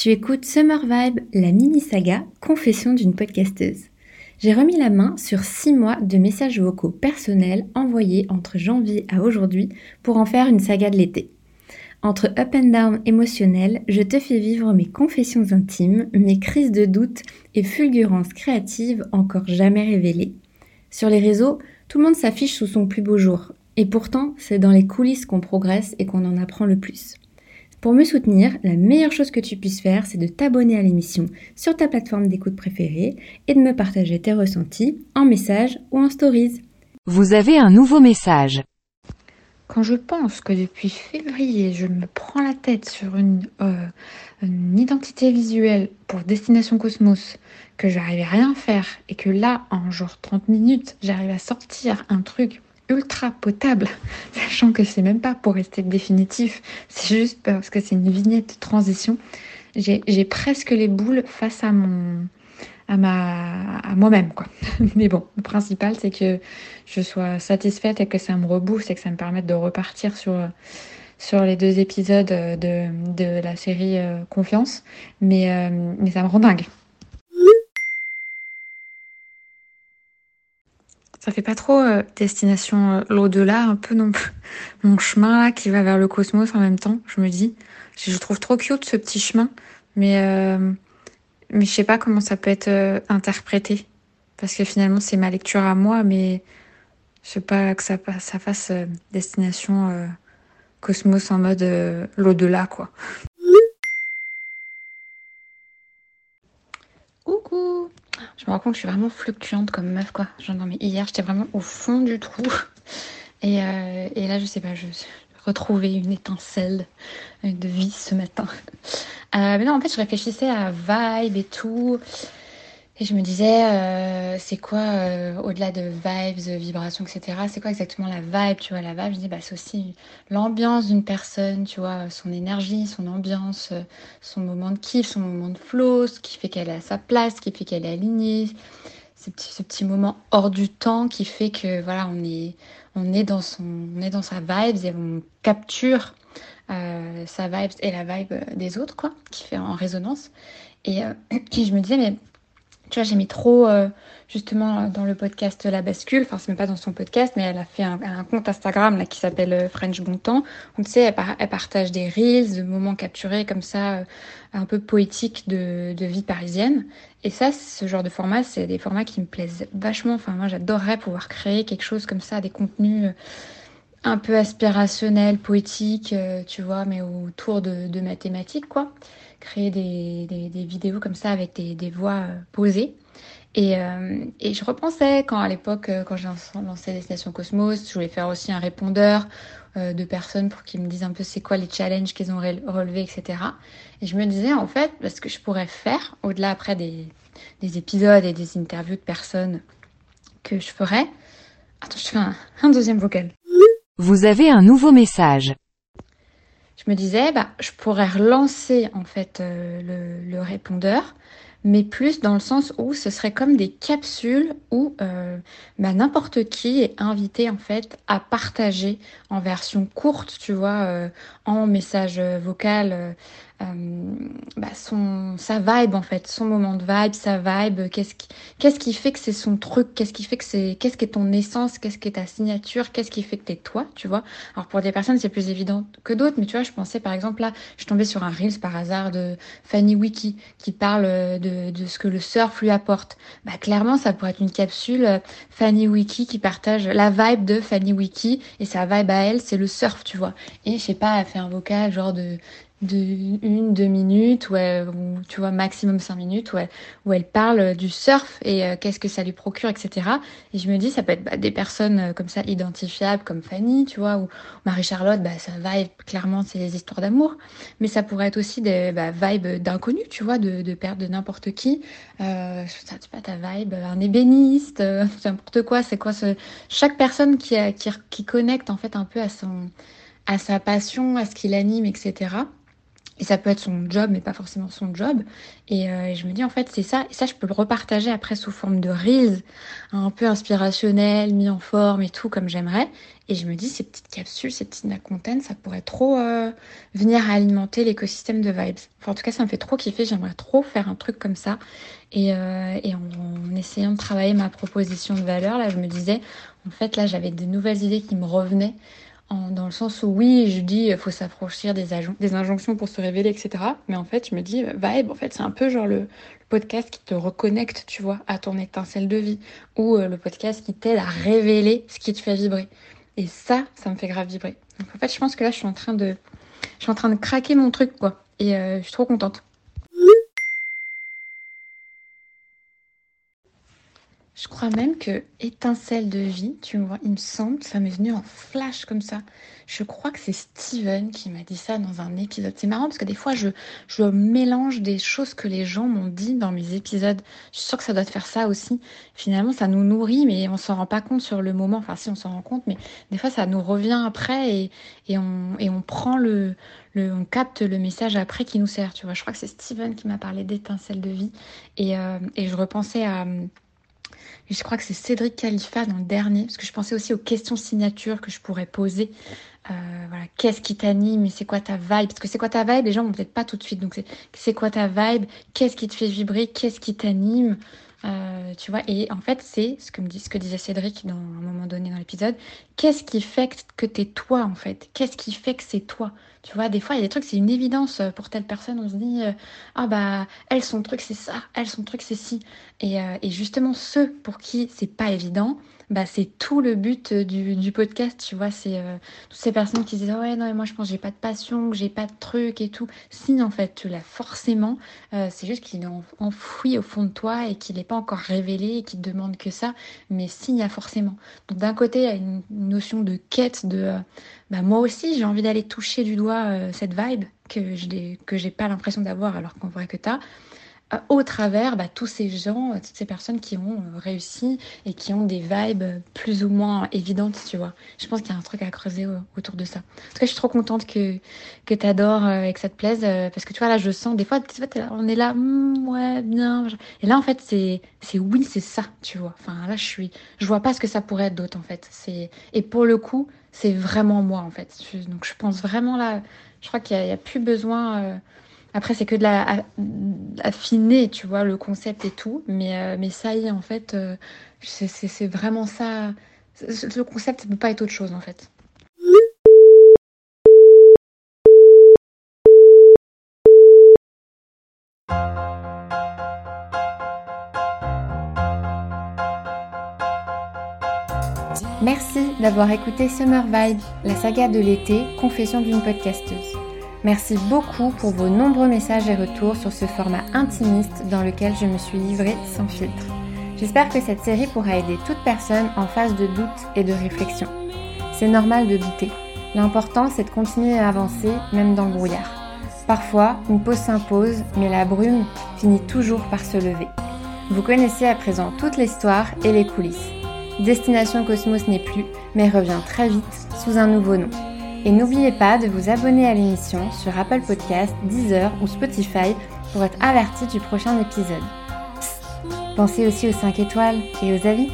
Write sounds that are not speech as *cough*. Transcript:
Tu écoutes Summer Vibe, la mini-saga Confession d'une podcasteuse. J'ai remis la main sur 6 mois de messages vocaux personnels envoyés entre janvier à aujourd'hui pour en faire une saga de l'été. Entre up and down émotionnel, je te fais vivre mes confessions intimes, mes crises de doute et fulgurances créatives encore jamais révélées. Sur les réseaux, tout le monde s'affiche sous son plus beau jour. Et pourtant, c'est dans les coulisses qu'on progresse et qu'on en apprend le plus. Pour me soutenir, la meilleure chose que tu puisses faire, c'est de t'abonner à l'émission sur ta plateforme d'écoute préférée et de me partager tes ressentis en message ou en stories. Vous avez un nouveau message. Quand je pense que depuis février, je me prends la tête sur une, euh, identité visuelle pour Destination Cosmos, que j'arrivais à rien faire et que là, en genre 30 minutes, j'arrive à sortir un truc ultra potable, *laughs* sachant que c'est même pas pour rester définitif, c'est juste parce que c'est une vignette de transition. J'ai presque les boules face à mon, à, ma, à moi-même. quoi. *laughs* Mais bon, le principal, c'est que je sois satisfaite et que ça me rebooste et que ça me permette de repartir sur, sur les deux épisodes de, de la série euh, Confiance. Mais, euh, mais ça me rend dingue. Ça fait pas trop euh, destination l'au-delà, un peu non *laughs* mon chemin qui va vers le cosmos en même temps, je me dis. Je trouve trop cute ce petit chemin, mais mais je sais pas comment ça peut être euh, interprété. Parce que finalement, c'est ma lecture à moi, mais je sais pas que ça, ça fasse euh, destination euh, cosmos en mode l'au-delà, quoi. Coucou Je me rends compte que je suis vraiment fluctuante comme meuf, quoi. Genre, mais hier, j'étais vraiment au fond du trou. *laughs* Et, et là, je sais pas, je retrouvais une étincelle de vie ce matin. *laughs* Euh, mais non, en fait, je réfléchissais à vibe et tout. Et je me disais, euh, c'est quoi, euh, au-delà de vibes, vibrations, etc., c'est quoi exactement la vibe, tu vois, la vibe, je dis, bah, c'est aussi l'ambiance d'une personne, tu vois, son énergie, son ambiance, son moment de kiff, son moment de flow, ce qui fait qu'elle est à sa place, ce qui fait qu'elle est alignée, ce petit, ce petit moment hors du temps qui fait que, voilà, on est, on est dans son, on est dans sa vibe et on capture euh, sa vibe et la vibe des autres, quoi, qui fait en résonance. Et, euh, *clears throat* je me disais, mais tu vois, j'ai mis trop, euh, justement, dans le podcast La Bascule, enfin, c'est même pas dans son podcast, mais elle a fait un, compte Instagram là, qui s'appelle French Bon Temps. Donc, tu sais, elle, partage des reels, de moments capturés comme ça, un peu poétiques de, de vie parisienne. Et ça, ce genre de format, c'est des formats qui me plaisent vachement. Enfin, moi, j'adorerais pouvoir créer quelque chose comme ça, des contenus un peu aspirationnel, poétique, euh, tu vois, mais autour de, de mathématiques, quoi. Créer des, des, vidéos comme ça avec des, des voix euh, posées. Et, euh, et, je repensais quand à l'époque, quand j'ai lancé Destination Cosmos, je voulais faire aussi un répondeur de personnes pour qu'ils me disent un peu c'est quoi les challenges qu'ils ont relevés, etc. Et je me disais en fait, parce que je pourrais faire, au-delà après des, des, épisodes et des interviews de personnes que je ferais. Attends, je fais un, un deuxième vocal. Vous avez un nouveau message. Je me disais, bah, je pourrais relancer en fait euh, le, répondeur, mais plus dans le sens où ce serait comme des capsules où euh, bah, n'importe qui est invité en fait à partager en version courte, tu vois, euh, en message vocal euh, bah, son, sa vibe en fait, son moment de vibe, sa vibe, qu'est-ce qui, qu'est-ce qui fait que c'est son truc, qu'est-ce qui fait que c'est, qu'est-ce qui est ton essence, qu'est-ce qui est ta signature, qu'est-ce qui fait que t'es toi, tu vois. Alors pour des personnes c'est plus évident que d'autres, mais tu vois, je pensais par exemple là, je tombée sur un reels par hasard de Fanny Wiki qui parle de, de ce que le surf lui apporte. Bah clairement ça pourrait être une capsule euh, Fanny Wiki qui partage la vibe de Fanny Wiki et sa vibe à elle c'est le surf, tu vois. Et je sais pas, elle fait un vocal genre de de une, deux minutes, ou, tu vois, maximum cinq minutes, où elle, où elle parle du surf et euh, qu'est-ce que ça lui procure, etc. Et je me dis, ça peut être bah, des personnes euh, comme ça identifiables, comme Fanny, tu vois, ou Marie-Charlotte, bah, ça vibe, clairement, c'est des histoires d'amour. Mais ça pourrait être aussi des bah, vibes d'inconnus, tu vois, de, de perdre de n'importe qui. Euh, je sais pas, ta vibe, un ébéniste, euh, *laughs* n'importe quoi, c'est quoi ce... Chaque personne qui, qui, qui connecte, en fait, un peu à son à sa passion, à ce qui l'anime, etc Et ça peut être son job, mais pas forcément son job. Et, euh, je me dis, en fait, c'est ça. Et ça, je peux le repartager après sous forme de reels, un peu inspirationnel, mis en forme et tout, comme j'aimerais. Et je me dis, ces petites capsules, ces petites content, ça pourrait trop euh, venir alimenter l'écosystème de Vibes. Enfin, en tout cas, ça me fait trop kiffer. J'aimerais trop faire un truc comme ça. Et, euh, et en, en, essayant de travailler ma proposition de valeur, là, je me disais, en fait, là, j'avais des nouvelles idées qui me revenaient dans le sens où oui, je dis il faut s'affranchir des, injonctions pour se révéler, etc. Mais en fait, je me dis vibe, en fait, c'est un peu genre le, podcast qui te reconnecte, tu vois, à ton étincelle de vie, ou euh, le podcast qui t'aide à révéler ce qui te fait vibrer. Et ça, ça me fait grave vibrer. Donc en fait, je pense que là, je suis en train de, je suis en train de craquer mon truc, quoi. Et euh, je suis trop contente. Je crois même que étincelle de vie, tu vois, il me semble, ça m'est venu en flash comme ça. Je crois que c'est Steven qui m'a dit ça dans un épisode. C'est marrant parce que des fois, je, mélange des choses que les gens m'ont dit dans mes épisodes. Je suis sûre que ça doit te faire ça aussi. Finalement, ça nous nourrit, mais on s'en rend pas compte sur le moment. Enfin, si on s'en rend compte, mais des fois, ça nous revient après et, on, prend le, on capte le message après qui nous sert. Tu vois, je crois que c'est Steven qui m'a parlé d'étincelle de vie et, euh, et je repensais à je crois que c'est Cédric Khalifa dans le dernier, parce que je pensais aussi aux questions signatures que je pourrais poser. Euh, voilà, qu'est-ce qui t'anime c'est quoi ta vibe? Parce que c'est quoi ta vibe? Les gens vont peut-être pas tout de suite. Donc c'est quoi ta vibe? Qu'est-ce qui te fait vibrer? Qu'est-ce qui t'anime? Euh, tu vois, et en fait, c'est ce que me disait Cédric dans un moment donné dans l'épisode. Qu'est-ce qui fait que t'es toi en fait? Qu'est-ce qui fait que c'est toi? Tu vois, des fois, il y a des trucs, c'est une évidence pour telle personne. On se dit, euh, ah bah, elle son truc c'est ça, elle son truc c'est ci. Et, euh, et justement, ceux pour qui c'est pas évident, bah, c'est tout le but euh, du, podcast, tu vois. C'est euh, toutes ces personnes qui disent Ouais, non, mais moi je pense que j'ai pas de passion, que j'ai pas de truc et tout. Si, en fait, tu l'as forcément. Euh, c'est juste qu'il est enfoui au fond de toi et qu'il n'est pas encore révélé et qu'il te demande que ça. Mais si, il y a forcément. Donc, d'un côté, il y a une notion de quête de bah, moi aussi, j'ai envie d'aller toucher du doigt cette vibe que je j'ai pas l'impression d'avoir alors qu'on voit que tu as au travers bah, tous ces gens, toutes ces personnes qui ont euh, réussi et qui ont des vibes plus ou moins évidentes, tu vois. Je pense qu'il y a un truc à creuser autour de ça. En tout cas, je suis trop contente que, que tu adores euh, et que ça te plaise euh, parce que tu vois, là, je sens des fois, on est là, hmm, ouais, bien. Et là, en fait, c'est, oui, c'est ça, tu vois. Enfin, là, je suis, je vois pas ce que ça pourrait être d'autre, en fait. Et pour le coup, c'est vraiment moi, en fait. donc, je pense vraiment là, je crois qu'il n'y a, a, plus besoin. Après, c'est que de la affiner, tu vois, le concept et tout. Mais, euh, ça y est, en fait, euh, c'est vraiment ça. Le concept, ça peut pas être autre chose, en fait. Merci d'avoir écouté Summer Vibe, la saga de l'été, confession d'une podcasteuse. Merci beaucoup pour vos nombreux messages et retours sur ce format intimiste dans lequel je me suis livrée sans filtre. J'espère que cette série pourra aider toute personne en phase de doute et de réflexion. C'est normal de douter. L'important, c'est de continuer à avancer, même dans le brouillard. Parfois, une pause s'impose, mais la brume finit toujours par se lever. Vous connaissez à présent toute l'histoire et les coulisses. Destination Cosmos n'est plus, mais revient très vite sous un nouveau nom. Et n'oubliez pas de vous abonner à l'émission sur Apple Podcasts, Deezer ou Spotify pour être averti du prochain épisode. Pensez aussi aux 5 étoiles et aux avis.